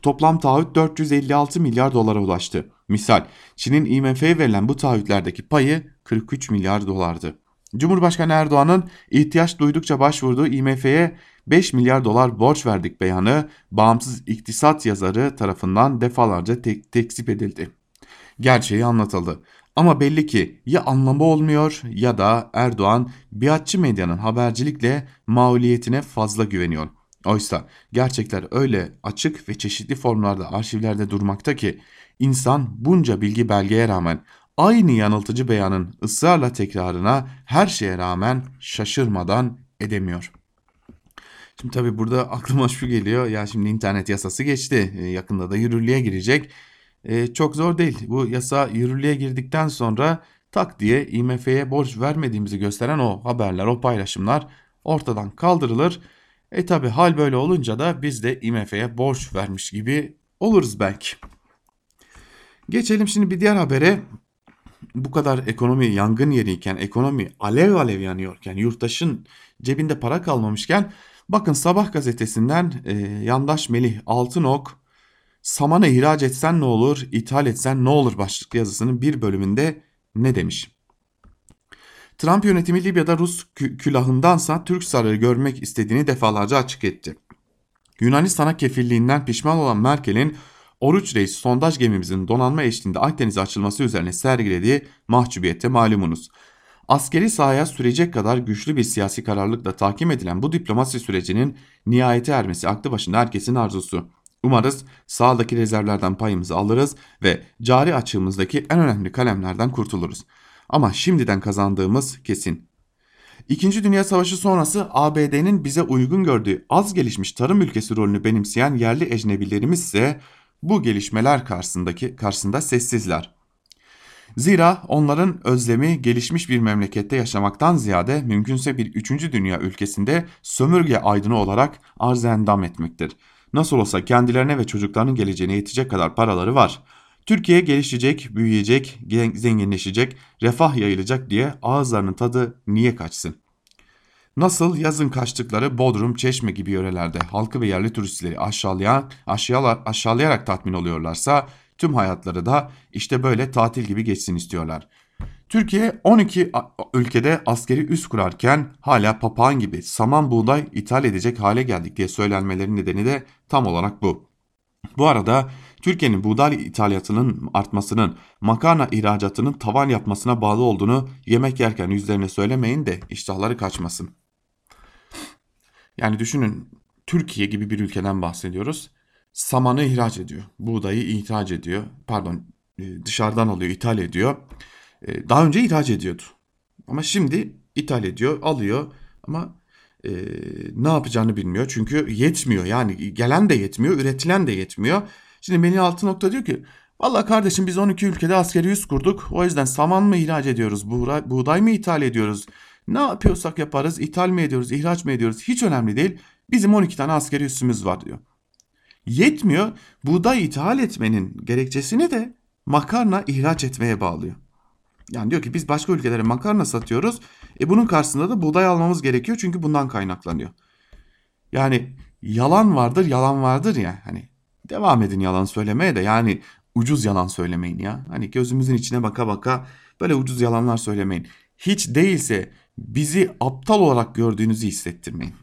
Toplam taahhüt 456 milyar dolara ulaştı. Misal Çin'in IMF'ye verilen bu taahhütlerdeki payı 43 milyar dolardı. Cumhurbaşkanı Erdoğan'ın ihtiyaç duydukça başvurduğu IMF'ye 5 milyar dolar borç verdik beyanı bağımsız iktisat yazarı tarafından defalarca tek tekzip edildi. Gerçeği anlatıldı. Ama belli ki ya anlamı olmuyor ya da Erdoğan biatçı medyanın habercilikle mağluliyetine fazla güveniyor. Oysa gerçekler öyle açık ve çeşitli formlarda arşivlerde durmakta ki insan bunca bilgi belgeye rağmen aynı yanıltıcı beyanın ısrarla tekrarına her şeye rağmen şaşırmadan edemiyor. Şimdi tabi burada aklıma şu geliyor ya şimdi internet yasası geçti e, yakında da yürürlüğe girecek. E, çok zor değil bu yasa yürürlüğe girdikten sonra tak diye IMF'ye borç vermediğimizi gösteren o haberler o paylaşımlar ortadan kaldırılır. E tabi hal böyle olunca da biz de IMF'ye borç vermiş gibi oluruz belki. Geçelim şimdi bir diğer habere bu kadar ekonomi yangın yeriyken, ekonomi alev alev yanıyorken, yurttaşın cebinde para kalmamışken bakın Sabah gazetesinden e, yandaş Melih Altınok samanı ihraç etsen ne olur, ithal etsen ne olur başlıklı yazısının bir bölümünde ne demiş? Trump yönetimi Libya'da Rus kü külahındansa Türk sarığı görmek istediğini defalarca açık etti. Yunanistan'a kefilliğinden pişman olan Merkel'in Oruç Reis sondaj gemimizin donanma eşliğinde Akdeniz'e açılması üzerine sergilediği mahcubiyette malumunuz. Askeri sahaya sürecek kadar güçlü bir siyasi kararlılıkla takip edilen bu diplomasi sürecinin nihayete ermesi aklı başında herkesin arzusu. Umarız sağdaki rezervlerden payımızı alırız ve cari açığımızdaki en önemli kalemlerden kurtuluruz. Ama şimdiden kazandığımız kesin. İkinci Dünya Savaşı sonrası ABD'nin bize uygun gördüğü az gelişmiş tarım ülkesi rolünü benimseyen yerli ecnebilerimiz ise bu gelişmeler karşısındaki karşısında sessizler. Zira onların özlemi gelişmiş bir memlekette yaşamaktan ziyade mümkünse bir üçüncü dünya ülkesinde sömürge aydını olarak arz endam etmektir. Nasıl olsa kendilerine ve çocuklarının geleceğine yetecek kadar paraları var. Türkiye gelişecek, büyüyecek, zenginleşecek, refah yayılacak diye ağızlarının tadı niye kaçsın? Nasıl yazın kaçtıkları Bodrum, Çeşme gibi yörelerde halkı ve yerli turistleri aşağılayan, aşağılar, aşağılayarak tatmin oluyorlarsa tüm hayatları da işte böyle tatil gibi geçsin istiyorlar. Türkiye 12 ülkede askeri üs kurarken hala papağan gibi saman buğday ithal edecek hale geldik diye söylenmelerinin nedeni de tam olarak bu. Bu arada Türkiye'nin buğday ithalatının artmasının makarna ihracatının tavan yapmasına bağlı olduğunu yemek yerken yüzlerine söylemeyin de iştahları kaçmasın. Yani düşünün Türkiye gibi bir ülkeden bahsediyoruz. Samanı ihraç ediyor. Buğdayı ihraç ediyor. Pardon e, dışarıdan alıyor, ithal ediyor. E, daha önce ihraç ediyordu. Ama şimdi ithal ediyor, alıyor ama e, ne yapacağını bilmiyor. Çünkü yetmiyor yani gelen de yetmiyor, üretilen de yetmiyor. Şimdi Melih Altınokta diyor ki Valla kardeşim biz 12 ülkede askeri üs kurduk. O yüzden saman mı ihraç ediyoruz, buğday, buğday mı ithal ediyoruz? Ne yapıyorsak yaparız, ithal mi ediyoruz, ihraç mı ediyoruz hiç önemli değil. Bizim 12 tane askeri üssümüz var diyor. Yetmiyor, buğday ithal etmenin gerekçesini de makarna ihraç etmeye bağlıyor. Yani diyor ki biz başka ülkelere makarna satıyoruz. E bunun karşısında da buğday almamız gerekiyor çünkü bundan kaynaklanıyor. Yani yalan vardır, yalan vardır ya. Hani devam edin yalan söylemeye de yani ucuz yalan söylemeyin ya. Hani gözümüzün içine baka baka böyle ucuz yalanlar söylemeyin. Hiç değilse bizi aptal olarak gördüğünüzü hissettirmeyin.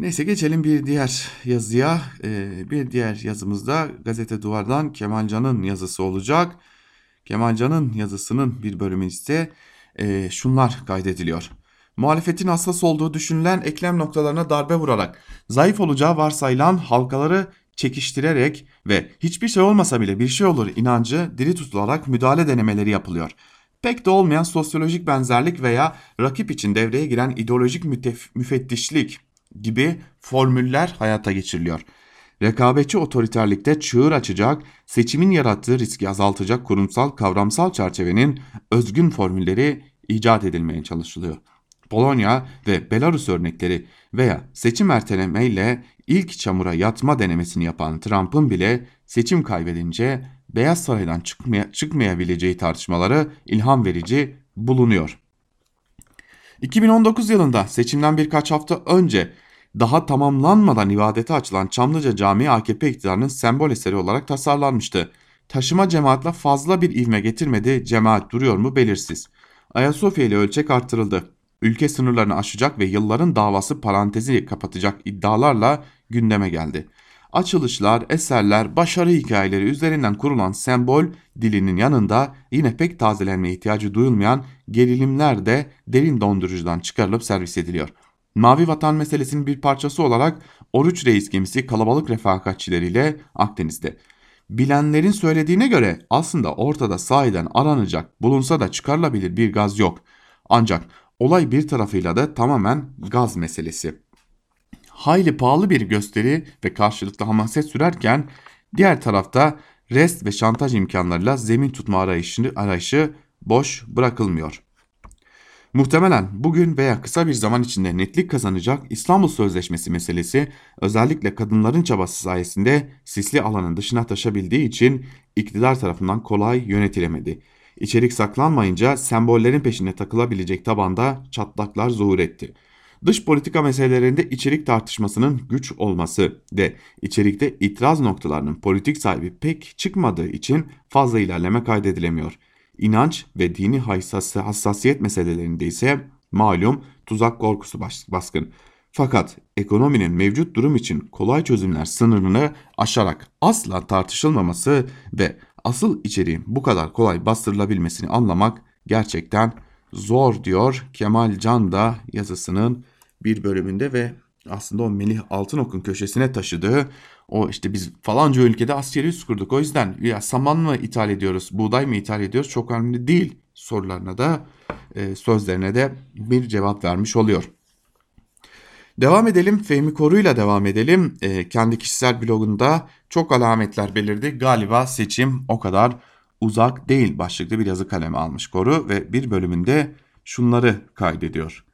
Neyse geçelim bir diğer yazıya. Ee, bir diğer yazımızda gazete duvardan Kemalcan'ın yazısı olacak. Kemalcan'ın yazısının bir bölümü ise e, şunlar kaydediliyor. Muhalefetin hassas olduğu düşünülen eklem noktalarına darbe vurarak zayıf olacağı varsayılan halkaları çekiştirerek ve hiçbir şey olmasa bile bir şey olur inancı diri tutularak müdahale denemeleri yapılıyor. Pek de olmayan sosyolojik benzerlik veya rakip için devreye giren ideolojik müfettişlik gibi formüller hayata geçiriliyor rekabetçi otoriterlikte çığır açacak, seçimin yarattığı riski azaltacak kurumsal kavramsal çerçevenin özgün formülleri icat edilmeye çalışılıyor. Polonya ve Belarus örnekleri veya seçim ertelemeyle ilk çamura yatma denemesini yapan Trump'ın bile seçim kaybedince Beyaz Saray'dan çıkmaya, çıkmayabileceği tartışmaları ilham verici bulunuyor. 2019 yılında seçimden birkaç hafta önce daha tamamlanmadan ibadete açılan Çamlıca Camii AKP iktidarının sembol eseri olarak tasarlanmıştı. Taşıma cemaatle fazla bir ivme getirmedi, cemaat duruyor mu belirsiz. Ayasofya ile ölçek arttırıldı. Ülke sınırlarını aşacak ve yılların davası parantezi kapatacak iddialarla gündeme geldi. Açılışlar, eserler, başarı hikayeleri üzerinden kurulan sembol dilinin yanında yine pek tazelenme ihtiyacı duyulmayan gerilimler de derin dondurucudan çıkarılıp servis ediliyor. Mavi Vatan meselesinin bir parçası olarak Oruç Reis gemisi kalabalık refakatçileriyle Akdeniz'de. Bilenlerin söylediğine göre aslında ortada sahiden aranacak, bulunsa da çıkarılabilir bir gaz yok. Ancak olay bir tarafıyla da tamamen gaz meselesi. Hayli pahalı bir gösteri ve karşılıklı hamaset sürerken diğer tarafta rest ve şantaj imkanlarıyla zemin tutma arayışı, arayışı boş bırakılmıyor. Muhtemelen bugün veya kısa bir zaman içinde netlik kazanacak İstanbul Sözleşmesi meselesi özellikle kadınların çabası sayesinde sisli alanın dışına taşabildiği için iktidar tarafından kolay yönetilemedi. İçerik saklanmayınca sembollerin peşine takılabilecek tabanda çatlaklar zuhur etti. Dış politika meselelerinde içerik tartışmasının güç olması ve içerikte itiraz noktalarının politik sahibi pek çıkmadığı için fazla ilerleme kaydedilemiyor.'' İnanç ve dini hassasiyet meselelerinde ise malum tuzak korkusu baskın. Fakat ekonominin mevcut durum için kolay çözümler sınırını aşarak asla tartışılmaması ve asıl içeriğin bu kadar kolay bastırılabilmesini anlamak gerçekten zor diyor Kemal Can da yazısının bir bölümünde ve aslında o Melih Altınok'un köşesine taşıdığı o işte biz falanca ülkede askeri üs kurduk. O yüzden ya saman mı ithal ediyoruz, buğday mı ithal ediyoruz çok önemli değil sorularına da e, sözlerine de bir cevap vermiş oluyor. Devam edelim. Fehmi Koru'yla devam edelim. E, kendi kişisel blogunda çok alametler belirdi. Galiba seçim o kadar uzak değil başlıklı bir yazı kalemi almış Koru ve bir bölümünde şunları kaydediyor.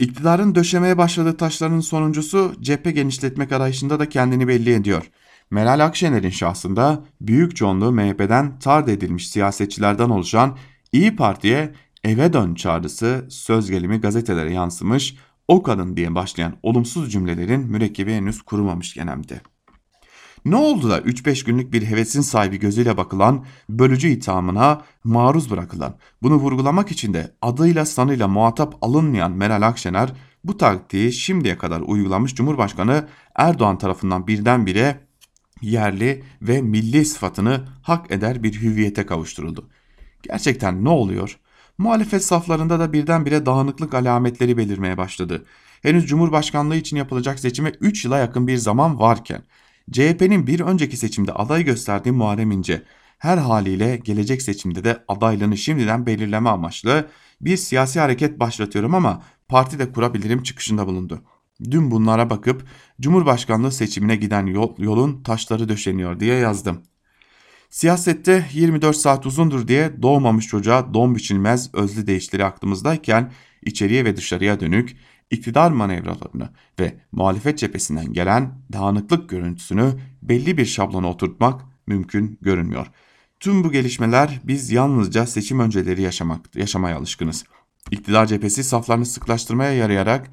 İktidarın döşemeye başladığı taşların sonuncusu cephe genişletmek arayışında da kendini belli ediyor. Meral Akşener'in şahsında büyük çoğunluğu MHP'den tard edilmiş siyasetçilerden oluşan İyi Parti'ye eve dön çağrısı söz gelimi gazetelere yansımış, o kadın diye başlayan olumsuz cümlelerin mürekkebi henüz kurumamış genemde. Ne oldu da 3-5 günlük bir hevesin sahibi gözüyle bakılan, bölücü ithamına maruz bırakılan, bunu vurgulamak için de adıyla sanıyla muhatap alınmayan Meral Akşener, bu taktiği şimdiye kadar uygulamış Cumhurbaşkanı Erdoğan tarafından birdenbire yerli ve milli sıfatını hak eder bir hüviyete kavuşturuldu. Gerçekten ne oluyor? Muhalefet saflarında da birdenbire dağınıklık alametleri belirmeye başladı. Henüz Cumhurbaşkanlığı için yapılacak seçime 3 yıla yakın bir zaman varken CHP'nin bir önceki seçimde aday gösterdiği Muharrem İnce her haliyle gelecek seçimde de adaylığını şimdiden belirleme amaçlı bir siyasi hareket başlatıyorum ama parti de kurabilirim çıkışında bulundu. Dün bunlara bakıp Cumhurbaşkanlığı seçimine giden yol, yolun taşları döşeniyor diye yazdım. Siyasette 24 saat uzundur diye doğmamış çocuğa don biçilmez özlü değişleri aklımızdayken içeriye ve dışarıya dönük iktidar manevralarını ve muhalefet cephesinden gelen dağınıklık görüntüsünü belli bir şablona oturtmak mümkün görünmüyor. Tüm bu gelişmeler biz yalnızca seçim önceleri yaşamak, yaşamaya alışkınız. İktidar cephesi saflarını sıklaştırmaya yarayarak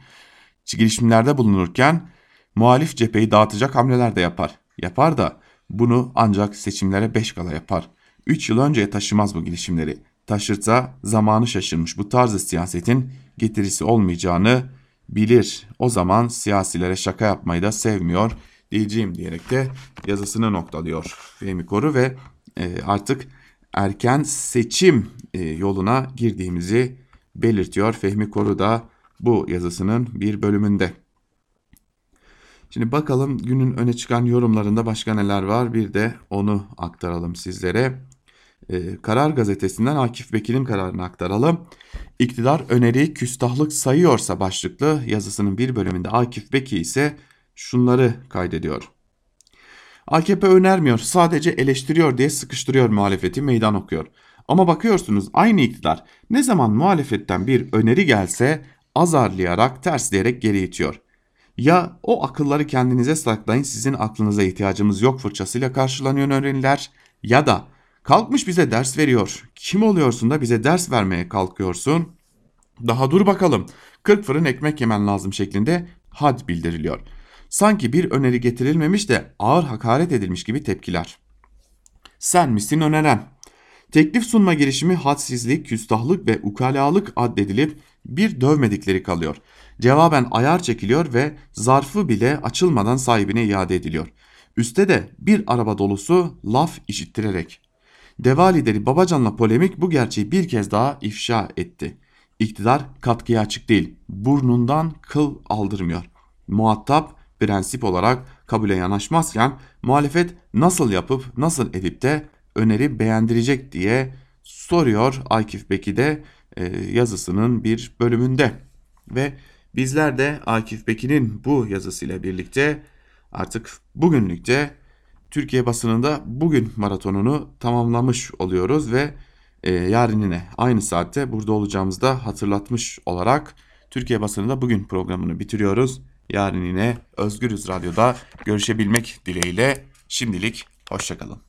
girişimlerde bulunurken muhalif cepheyi dağıtacak hamleler de yapar. Yapar da bunu ancak seçimlere 5 kala yapar. 3 yıl önceye taşımaz bu girişimleri. Taşırsa zamanı şaşırmış bu tarzı siyasetin getirisi olmayacağını bilir. O zaman siyasilere şaka yapmayı da sevmiyor diyeceğim diyerek de yazısını noktalıyor Fehmi Koru ve e, artık erken seçim e, yoluna girdiğimizi belirtiyor. Fehmi Koru da bu yazısının bir bölümünde. Şimdi bakalım günün öne çıkan yorumlarında başka neler var bir de onu aktaralım sizlere. Ee, Karar gazetesinden Akif Bekir'in kararını aktaralım. İktidar öneriyi küstahlık sayıyorsa başlıklı yazısının bir bölümünde Akif Bekir ise şunları kaydediyor. AKP önermiyor sadece eleştiriyor diye sıkıştırıyor muhalefeti meydan okuyor. Ama bakıyorsunuz aynı iktidar ne zaman muhalefetten bir öneri gelse azarlayarak tersleyerek geri itiyor. Ya o akılları kendinize saklayın sizin aklınıza ihtiyacımız yok fırçasıyla karşılanıyor öneriler ya da kalkmış bize ders veriyor. Kim oluyorsun da bize ders vermeye kalkıyorsun? Daha dur bakalım 40 fırın ekmek yemen lazım şeklinde had bildiriliyor. Sanki bir öneri getirilmemiş de ağır hakaret edilmiş gibi tepkiler. Sen misin öneren? Teklif sunma girişimi hadsizlik, küstahlık ve ukalalık addedilip bir dövmedikleri kalıyor. Cevaben ayar çekiliyor ve zarfı bile açılmadan sahibine iade ediliyor. Üste de bir araba dolusu laf işittirerek. Deva lideri Babacan'la polemik bu gerçeği bir kez daha ifşa etti. İktidar katkıya açık değil, burnundan kıl aldırmıyor. Muhatap prensip olarak kabule yanaşmazken muhalefet nasıl yapıp nasıl edip de öneri beğendirecek diye soruyor Akif Beki de e, yazısının bir bölümünde. Ve bizler de Akif Beki'nin bu yazısıyla birlikte artık bugünlükte Türkiye basınında bugün maratonunu tamamlamış oluyoruz ve e, yarın yine aynı saatte burada olacağımızı da hatırlatmış olarak Türkiye basınında bugün programını bitiriyoruz. Yarın yine Özgürüz Radyo'da görüşebilmek dileğiyle şimdilik hoşçakalın.